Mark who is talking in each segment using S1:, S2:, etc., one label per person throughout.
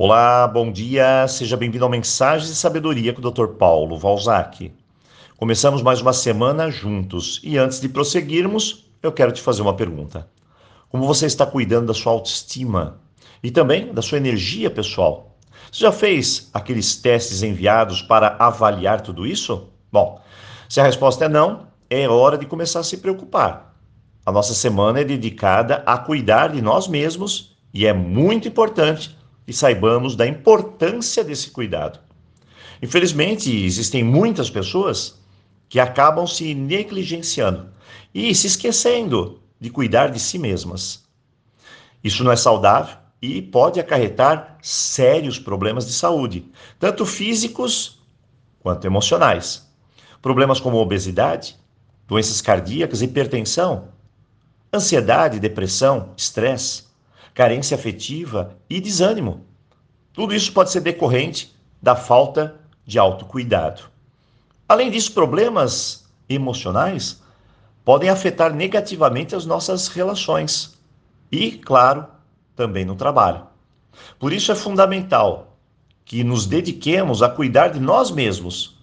S1: Olá, bom dia, seja bem-vindo ao Mensagens de Sabedoria com o Dr. Paulo Valzac. Começamos mais uma semana juntos e antes de prosseguirmos, eu quero te fazer uma pergunta. Como você está cuidando da sua autoestima e também da sua energia pessoal? Você já fez aqueles testes enviados para avaliar tudo isso? Bom, se a resposta é não, é hora de começar a se preocupar. A nossa semana é dedicada a cuidar de nós mesmos e é muito importante e saibamos da importância desse cuidado. Infelizmente, existem muitas pessoas que acabam se negligenciando e se esquecendo de cuidar de si mesmas. Isso não é saudável e pode acarretar sérios problemas de saúde, tanto físicos quanto emocionais. Problemas como obesidade, doenças cardíacas, hipertensão, ansiedade, depressão, estresse, carência afetiva e desânimo. Tudo isso pode ser decorrente da falta de autocuidado. Além disso, problemas emocionais podem afetar negativamente as nossas relações e, claro, também no trabalho. Por isso é fundamental que nos dediquemos a cuidar de nós mesmos,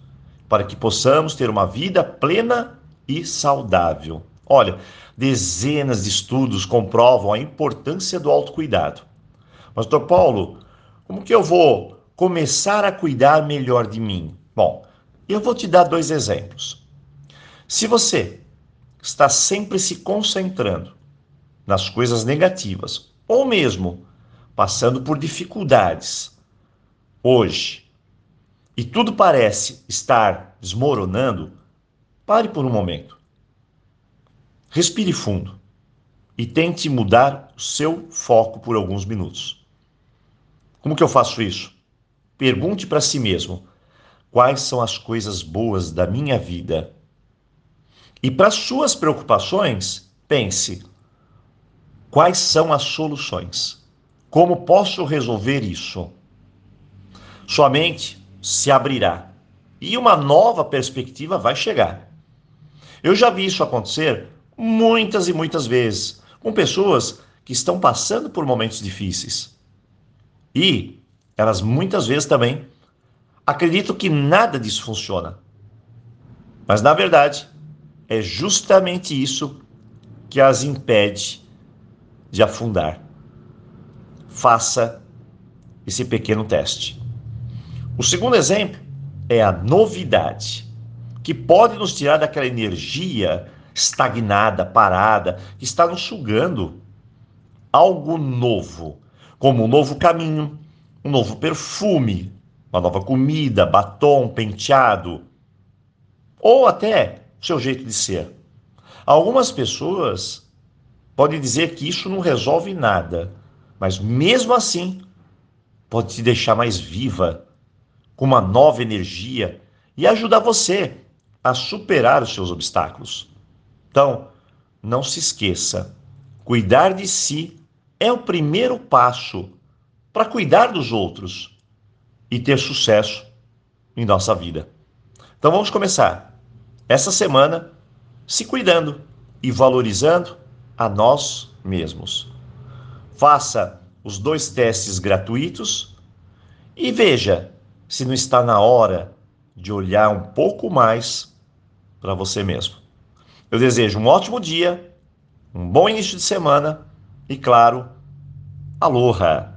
S1: para que possamos ter uma vida plena e saudável. Olha, dezenas de estudos comprovam a importância do autocuidado. Mas, doutor Paulo, como que eu vou começar a cuidar melhor de mim? Bom, eu vou te dar dois exemplos. Se você está sempre se concentrando nas coisas negativas, ou mesmo passando por dificuldades hoje, e tudo parece estar desmoronando, pare por um momento. Respire fundo e tente mudar o seu foco por alguns minutos. Como que eu faço isso? Pergunte para si mesmo: quais são as coisas boas da minha vida? E para suas preocupações, pense: quais são as soluções? Como posso resolver isso? Sua mente se abrirá e uma nova perspectiva vai chegar. Eu já vi isso acontecer muitas e muitas vezes com pessoas que estão passando por momentos difíceis. E elas muitas vezes também acreditam que nada disso funciona. Mas na verdade, é justamente isso que as impede de afundar. Faça esse pequeno teste. O segundo exemplo é a novidade, que pode nos tirar daquela energia estagnada, parada, que está nos sugando algo novo, como um novo caminho, um novo perfume, uma nova comida, batom, penteado, ou até seu jeito de ser. Algumas pessoas podem dizer que isso não resolve nada, mas mesmo assim pode te deixar mais viva, com uma nova energia e ajudar você a superar os seus obstáculos. Então, não se esqueça: cuidar de si é o primeiro passo para cuidar dos outros e ter sucesso em nossa vida. Então, vamos começar essa semana se cuidando e valorizando a nós mesmos. Faça os dois testes gratuitos e veja se não está na hora de olhar um pouco mais para você mesmo. Eu desejo um ótimo dia, um bom início de semana e, claro, aloha!